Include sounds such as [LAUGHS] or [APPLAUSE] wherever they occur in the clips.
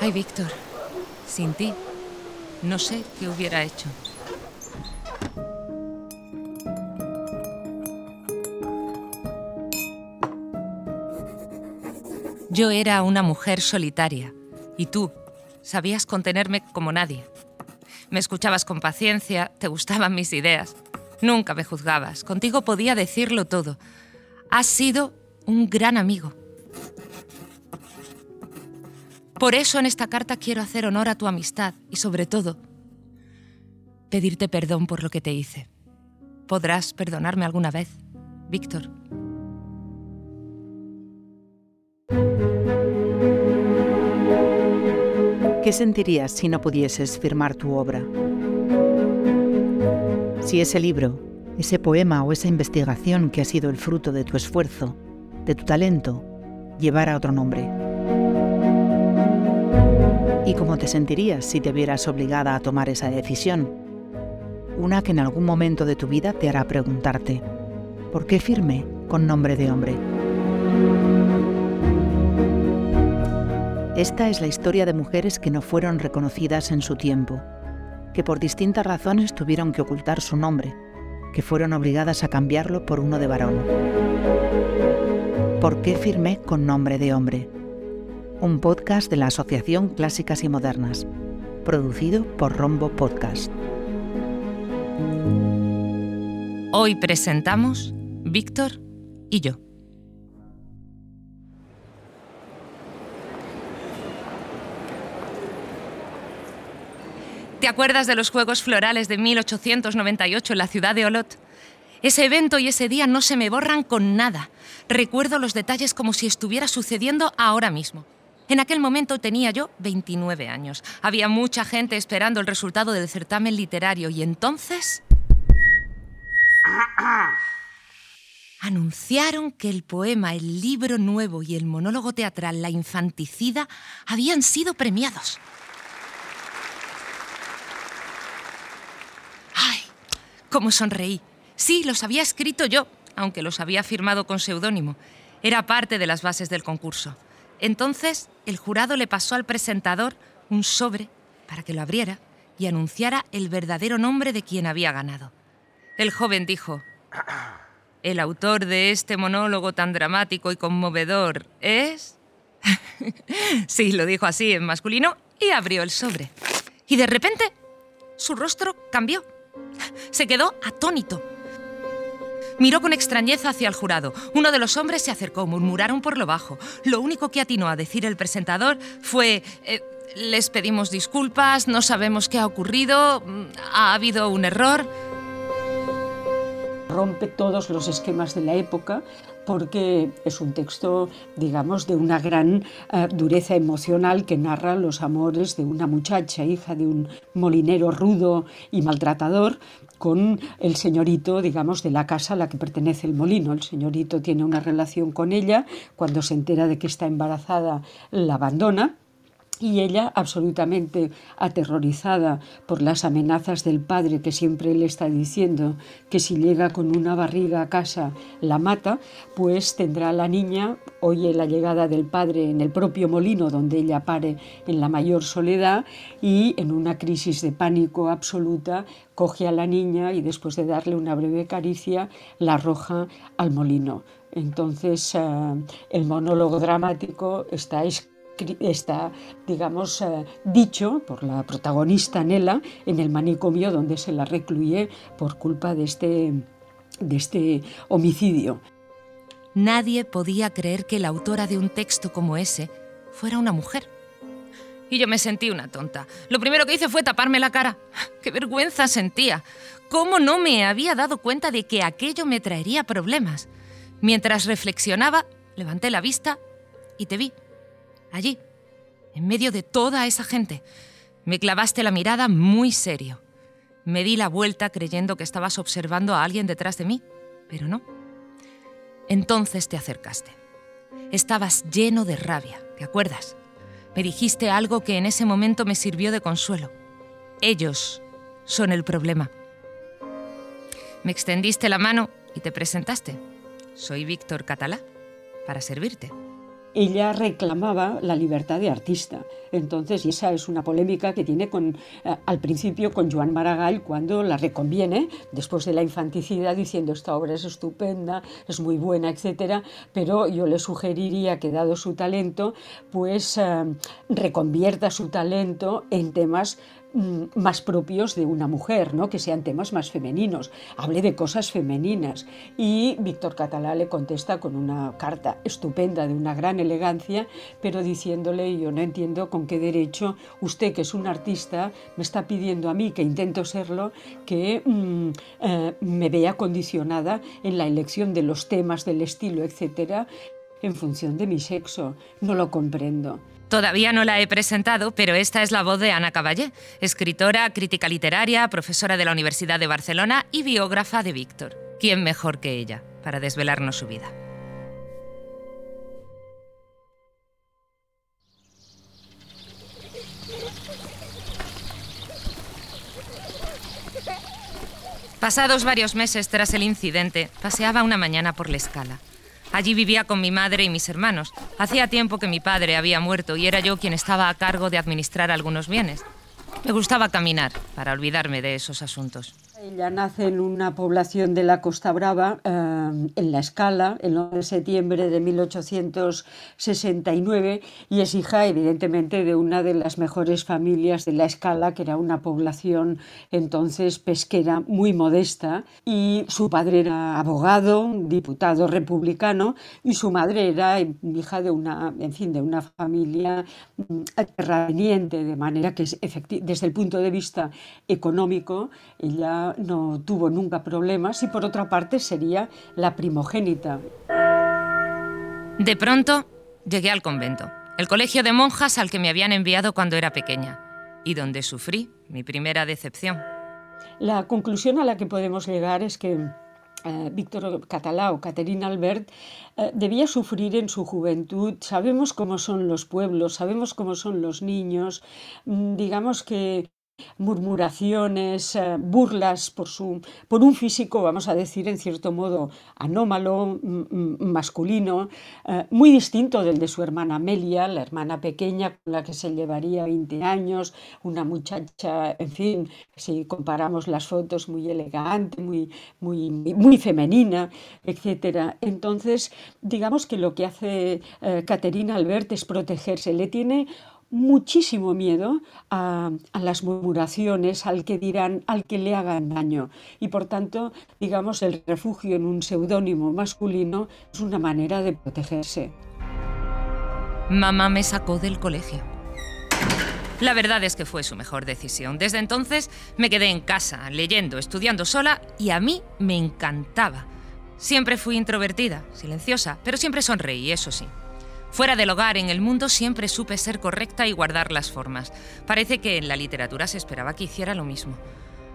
Ay, Víctor, sin ti, no sé qué hubiera hecho. Yo era una mujer solitaria y tú sabías contenerme como nadie. Me escuchabas con paciencia, te gustaban mis ideas Nunca me juzgabas, contigo podía decirlo todo. Has sido un gran amigo. Por eso en esta carta quiero hacer honor a tu amistad y sobre todo pedirte perdón por lo que te hice. ¿Podrás perdonarme alguna vez, Víctor? ¿Qué sentirías si no pudieses firmar tu obra? Si ese libro, ese poema o esa investigación que ha sido el fruto de tu esfuerzo, de tu talento, llevara otro nombre. ¿Y cómo te sentirías si te vieras obligada a tomar esa decisión? Una que en algún momento de tu vida te hará preguntarte, ¿por qué firme con nombre de hombre? Esta es la historia de mujeres que no fueron reconocidas en su tiempo, que por distintas razones tuvieron que ocultar su nombre, que fueron obligadas a cambiarlo por uno de varón. ¿Por qué firmé con nombre de hombre? Un podcast de la Asociación Clásicas y Modernas, producido por Rombo Podcast. Hoy presentamos Víctor y yo. ¿Te acuerdas de los Juegos Florales de 1898 en la ciudad de Olot? Ese evento y ese día no se me borran con nada. Recuerdo los detalles como si estuviera sucediendo ahora mismo. En aquel momento tenía yo 29 años. Había mucha gente esperando el resultado del certamen literario y entonces... [CLEARS THROAT] Anunciaron que el poema, el libro nuevo y el monólogo teatral La infanticida habían sido premiados. ¿Cómo sonreí? Sí, los había escrito yo, aunque los había firmado con seudónimo. Era parte de las bases del concurso. Entonces, el jurado le pasó al presentador un sobre para que lo abriera y anunciara el verdadero nombre de quien había ganado. El joven dijo, el autor de este monólogo tan dramático y conmovedor es... [LAUGHS] sí, lo dijo así en masculino y abrió el sobre. Y de repente, su rostro cambió. Se quedó atónito. Miró con extrañeza hacia el jurado. Uno de los hombres se acercó, murmuraron por lo bajo. Lo único que atinó a decir el presentador fue... Eh, les pedimos disculpas, no sabemos qué ha ocurrido, ha habido un error. Rompe todos los esquemas de la época porque es un texto, digamos, de una gran uh, dureza emocional que narra los amores de una muchacha, hija de un molinero rudo y maltratador, con el señorito, digamos, de la casa a la que pertenece el molino. El señorito tiene una relación con ella, cuando se entera de que está embarazada la abandona y ella, absolutamente aterrorizada por las amenazas del padre que siempre le está diciendo que si llega con una barriga a casa la mata, pues tendrá a la niña, oye la llegada del padre en el propio molino donde ella pare en la mayor soledad y en una crisis de pánico absoluta coge a la niña y después de darle una breve caricia la arroja al molino. Entonces eh, el monólogo dramático está escrito está, digamos, eh, dicho por la protagonista Nela en el manicomio donde se la recluye por culpa de este, de este homicidio. Nadie podía creer que la autora de un texto como ese fuera una mujer. Y yo me sentí una tonta. Lo primero que hice fue taparme la cara. ¡Qué vergüenza sentía! ¿Cómo no me había dado cuenta de que aquello me traería problemas? Mientras reflexionaba, levanté la vista y te vi allí, en medio de toda esa gente. Me clavaste la mirada muy serio. Me di la vuelta creyendo que estabas observando a alguien detrás de mí, pero no. Entonces te acercaste. Estabas lleno de rabia, ¿te acuerdas? Me dijiste algo que en ese momento me sirvió de consuelo. Ellos son el problema. Me extendiste la mano y te presentaste. Soy Víctor Catalá, para servirte. Ella reclamaba la libertad de artista. Entonces, y esa es una polémica que tiene con, eh, al principio con Joan Maragall cuando la reconviene, después de la infanticidad, diciendo esta obra es estupenda, es muy buena, etc. Pero yo le sugeriría que, dado su talento, pues eh, reconvierta su talento en temas más propios de una mujer, ¿no? que sean temas más femeninos. Hable de cosas femeninas. Y Víctor Catalá le contesta con una carta estupenda, de una gran elegancia, pero diciéndole, yo no entiendo con qué derecho usted, que es un artista, me está pidiendo a mí, que intento serlo, que mm, eh, me vea condicionada en la elección de los temas, del estilo, etcétera, en función de mi sexo. No lo comprendo. Todavía no la he presentado, pero esta es la voz de Ana Caballé, escritora, crítica literaria, profesora de la Universidad de Barcelona y biógrafa de Víctor. ¿Quién mejor que ella para desvelarnos su vida? Pasados varios meses tras el incidente, paseaba una mañana por la escala. Allí vivía con mi madre y mis hermanos. Hacía tiempo que mi padre había muerto y era yo quien estaba a cargo de administrar algunos bienes. Me gustaba caminar para olvidarme de esos asuntos. Ella nace en una población de la Costa Brava, eh, en La Escala, el 9 de septiembre de 1869, y es hija, evidentemente, de una de las mejores familias de La Escala, que era una población entonces pesquera muy modesta, y su padre era abogado, diputado republicano, y su madre era hija de una, en fin, de una familia mm, terrateniente, de manera que desde el punto de vista económico, ella no tuvo nunca problemas y por otra parte sería la primogénita. De pronto llegué al convento, el colegio de monjas al que me habían enviado cuando era pequeña y donde sufrí mi primera decepción. La conclusión a la que podemos llegar es que eh, Víctor Catalá o Caterina Albert eh, debía sufrir en su juventud. Sabemos cómo son los pueblos, sabemos cómo son los niños. Mm, digamos que murmuraciones, eh, burlas por, su, por un físico, vamos a decir, en cierto modo anómalo, masculino, eh, muy distinto del de su hermana Amelia, la hermana pequeña con la que se llevaría 20 años, una muchacha, en fin, si comparamos las fotos, muy elegante, muy, muy, muy femenina, etc. Entonces, digamos que lo que hace eh, Caterina Albert es protegerse, le tiene muchísimo miedo a, las murmuraciones, al que dirán, al que le hagan daño. Y por tanto, digamos, el refugio en un seudónimo masculino es una manera de protegerse. Mamá me sacó del colegio. La verdad es que fue su mejor decisión. Desde entonces me quedé en casa, leyendo, estudiando sola y a mí me encantaba. Siempre fui introvertida, silenciosa, pero siempre sonreí, eso sí. Fuera del hogar, en el mundo, siempre supe ser correcta y guardar las formas. Parece que en la literatura se esperaba que hiciera lo mismo.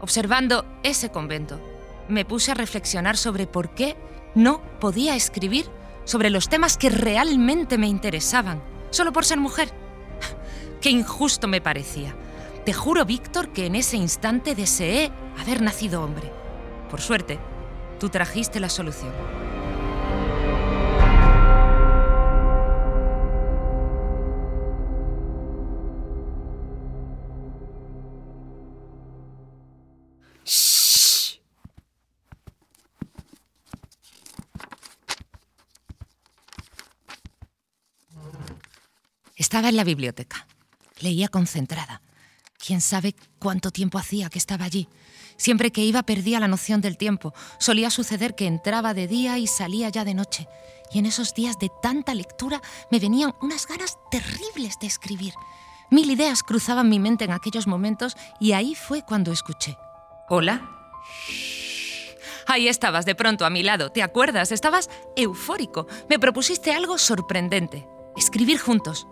Observando ese convento, me puse a reflexionar sobre por qué no podía escribir sobre los temas que realmente me interesaban, solo por ser mujer. [LAUGHS] Qué injusto me parecía. Te juro, Víctor, que en ese instante deseé haber nacido hombre. Por suerte, tú trajiste la solución. Estaba en la biblioteca. Leía concentrada. ¿Quién sabe cuánto tiempo hacía que estaba allí? Siempre que iba perdía la noción del tiempo. Solía suceder que entraba de día y salía ya de noche. Y en esos días de tanta lectura me venían unas ganas terribles de escribir. Mil ideas cruzaban mi mente en aquellos momentos y ahí fue cuando escuché. ¿Hola? Ahí estabas de pronto a mi lado, ¿te acuerdas? Estabas eufórico. Me propusiste algo sorprendente. Escribir juntos.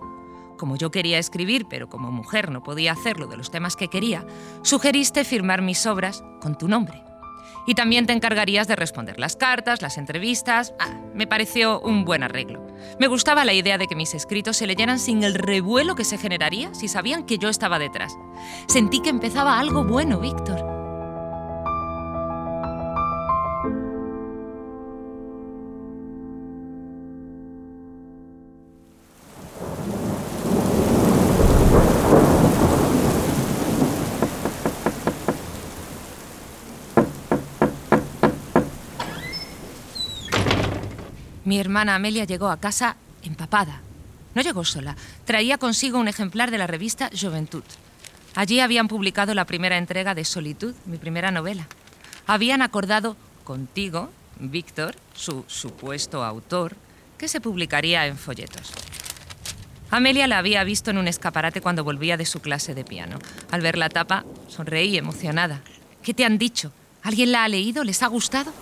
Como yo quería escribir, pero como mujer no podía hacerlo de los temas que quería, sugeriste firmar mis obras con tu nombre. Y también te encargarías de responder las cartas, las entrevistas. Ah, me pareció un buen arreglo. Me gustaba la idea de que mis escritos se leyeran sin el revuelo que se generaría si sabían que yo estaba detrás. Sentí que empezaba algo bueno, Víctor. Mi hermana Amelia llegó a casa empapada. No llegó sola. Traía consigo un ejemplar de la revista Juventud. Allí habían publicado la primera entrega de Solitud, mi primera novela. Habían acordado contigo, Víctor, su supuesto autor, que se publicaría en folletos. Amelia la había visto en un escaparate cuando volvía de su clase de piano. Al ver la tapa, sonreí emocionada. ¿Qué te han dicho? ¿Alguien la ha leído? ¿Les ha gustado?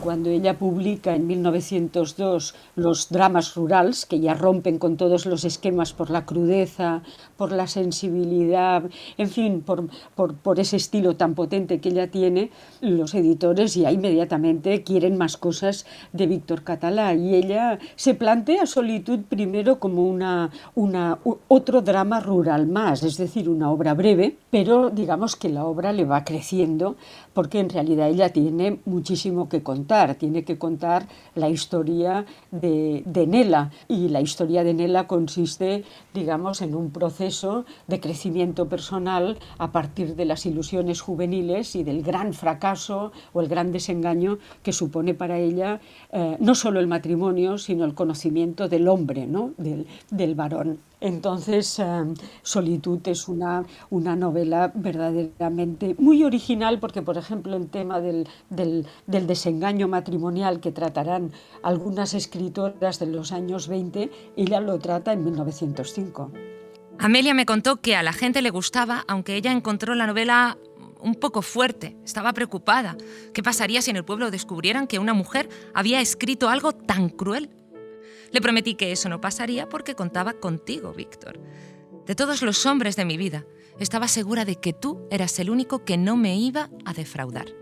Cuando ella publica en 1902 los dramas rurales, que ya rompen con todos los esquemas por la crudeza, por la sensibilidad, en fin, por, por, ese estilo tan potente que ella tiene, los editores ya inmediatamente quieren más cosas de Víctor Catalá. Y ella se plantea Solitud primero como una, una, otro drama rural más, es decir, una obra breve, pero digamos que la obra le va creciendo porque en realidad ella tiene muchísimo que contar, tiene que contar la historia de, Nela y la historia de Nela consiste, digamos, en un proceso de crecimiento personal a partir de las ilusiones juveniles y del gran fracaso o el gran desengaño que supone para ella eh, no solo el matrimonio, sino el conocimiento del hombre, ¿no? del, del varón. Entonces, eh, Solitud es una, una, novela verdaderamente muy original porque, por ejemplo, el tema del, del, desengaño matrimonial que tratarán algunas escritoras de los años 20, ella lo trata en 1905. Amelia me contó que a la gente le gustaba, aunque ella encontró la novela un poco fuerte, estaba preocupada. ¿Qué pasaría si en el pueblo descubrieran que una mujer había escrito algo tan cruel? Le prometí que eso no pasaría porque contaba contigo, Víctor. De todos los hombres de mi vida, estaba segura de que tú eras el único que no me iba a defraudar.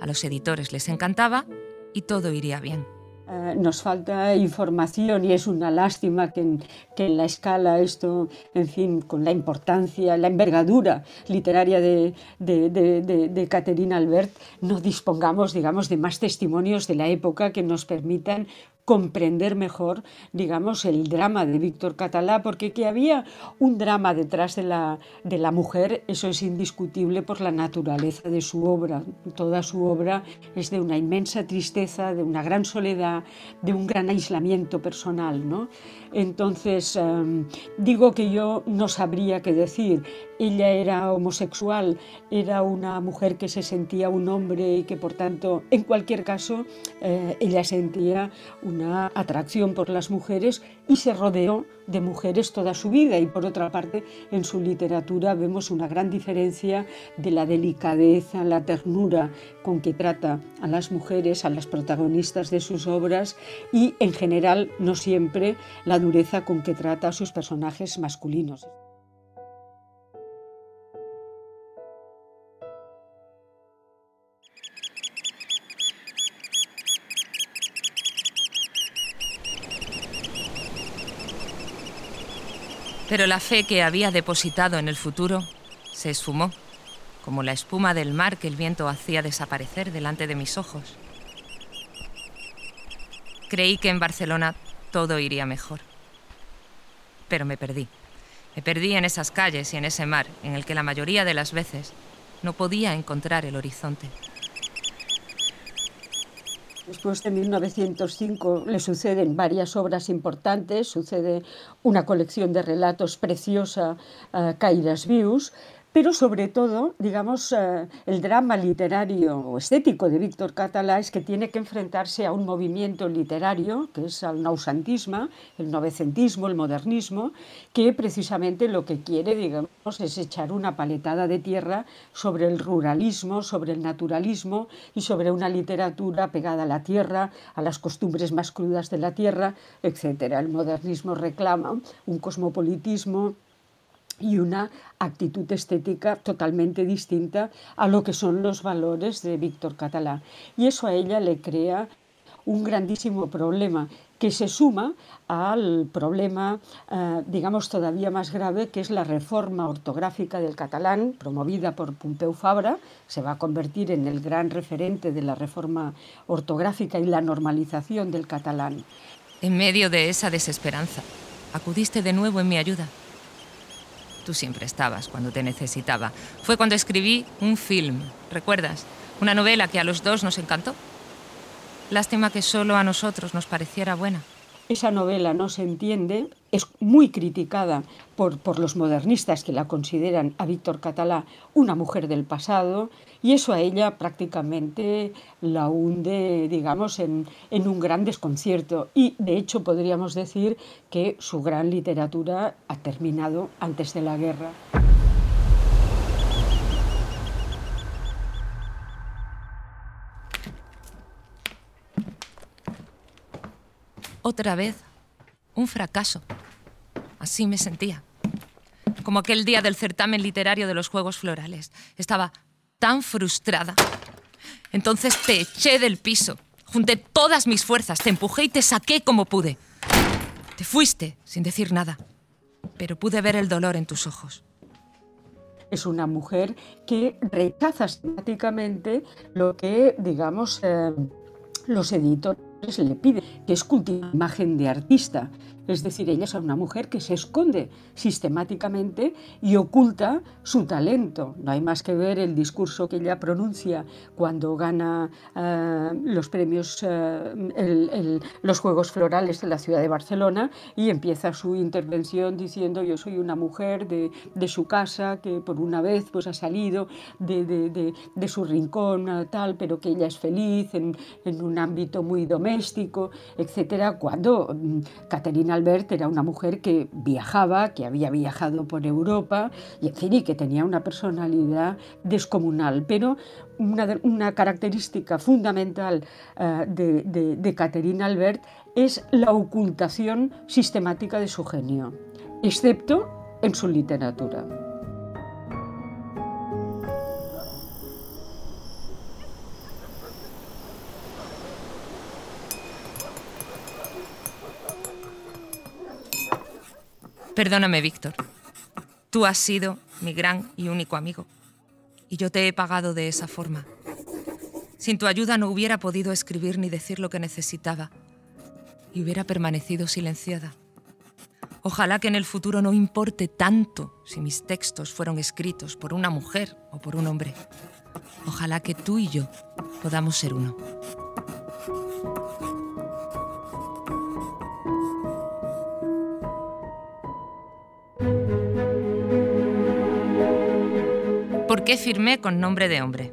A los editores les encantaba y todo iría bien. Eh, nos falta información y es una lástima que en, la escala esto, en fin, con la importancia, la envergadura literaria de, de, de, de Caterina Albert, no dispongamos, digamos, de más testimonios de la época que nos permitan comprender mejor, digamos, el drama de Víctor Catalá, porque que había un drama detrás de la, de la mujer, eso es indiscutible por la naturaleza de su obra. Toda su obra es de una inmensa tristeza, de una gran soledad, de un gran aislamiento personal. ¿no? Entonces, em, digo que yo no sabría qué decir. Ella era homosexual, era una mujer que se sentía un hombre y que por tanto, en cualquier caso, eh, ella sentía una atracción por las mujeres y se rodeó de mujeres toda su vida. Y por otra parte, en su literatura vemos una gran diferencia de la delicadeza, la ternura con que trata a las mujeres, a las protagonistas de sus obras y en general no siempre la dureza con que trata a sus personajes masculinos. Pero la fe que había depositado en el futuro se esfumó, como la espuma del mar que el viento hacía desaparecer delante de mis ojos. Creí que en Barcelona todo iría mejor. Pero me perdí. Me perdí en esas calles y en ese mar en el que la mayoría de las veces no podía encontrar el horizonte. Después de 1905 le suceden varias obras importantes, sucede una colección de relatos preciosa, uh, Cairas Vius, pero sobre todo, digamos, eh, el drama literario o estético de Víctor Catalá es que tiene que enfrentarse a un movimiento literario, que es el nausantismo, el novecentismo, el modernismo, que precisamente lo que quiere, digamos, es echar una paletada de tierra sobre el ruralismo, sobre el naturalismo y sobre una literatura pegada a la tierra, a las costumbres más crudas de la tierra, etc. El modernismo reclama un cosmopolitismo y una actitud estética totalmente distinta a lo que son los valores de Víctor Catalá. Y eso a ella le crea un grandísimo problema que se suma al problema, eh, digamos, todavía más grave, que es la reforma ortográfica del catalán, promovida por Pompeu Fabra, se va a convertir en el gran referente de la reforma ortográfica y la normalización del catalán. En medio de esa desesperanza, acudiste de nuevo en mi ayuda. Tú siempre estabas cuando te necesitaba. Fue cuando escribí un film, ¿recuerdas? Una novela que a los dos nos encantó. Lástima que solo a nosotros nos pareciera buena. Esa novela no se entiende, es muy criticada por, por, los modernistas que la consideran a Víctor Catalá una mujer del pasado y eso a ella prácticamente la hunde, digamos, en, en un gran desconcierto. Y de hecho podríamos decir que su gran literatura ha terminado antes de la guerra. Otra vez, un fracaso. Así me sentía. Como aquel día del certamen literario de los Juegos Florales. Estaba tan frustrada. Entonces te eché del piso. Junté todas mis fuerzas, te empujé y te saqué como pude. Te fuiste sin decir nada, pero pude ver el dolor en tus ojos. Es una mujer que rechaza sistemáticamente lo que, digamos, eh, los editores le pide, que es cultivar imagen de artista. Es decir, ella es una mujer que se esconde sistemáticamente y oculta su talento. No hay más que ver el discurso que ella pronuncia cuando gana uh, los premios, el, los Juegos Florales de la ciudad de Barcelona y empieza su intervención diciendo yo soy una mujer de, su casa que por una vez pues, ha salido de, su rincón tal, pero que ella es feliz en, en un ámbito muy doméstico, etcétera, cuando um, Caterina Albert era una mujer que viajaba, que había viajado por Europa y, en fin, y que tenía una personalidad descomunal. Pero una, característica fundamental uh, de, de, de Caterina Albert es la ocultación sistemática de su genio, excepto en su literatura. Perdóname, Víctor. Tú has sido mi gran y único amigo. Y yo te he pagado de esa forma. Sin tu ayuda no hubiera podido escribir ni decir lo que necesitaba. Y hubiera permanecido silenciada. Ojalá que en el futuro no importe tanto si mis textos fueron escritos por una mujer o por un hombre. Ojalá que tú y yo podamos ser uno. Qué firmé con nombre de hombre?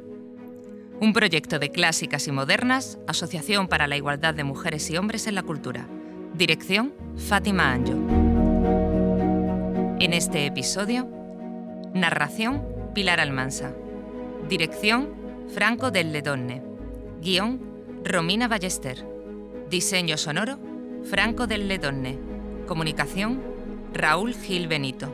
Un proyecto de clásicas y modernas, Asociación para la Igualdad de Mujeres y Hombres en la Cultura. Dirección, Fátima Anjo. En este episodio, narración, Pilar Almansa. Dirección, Franco del Ledonne. Guión, Romina Ballester. Diseño sonoro, Franco del Ledonne. Comunicación, Raúl Gil Benito.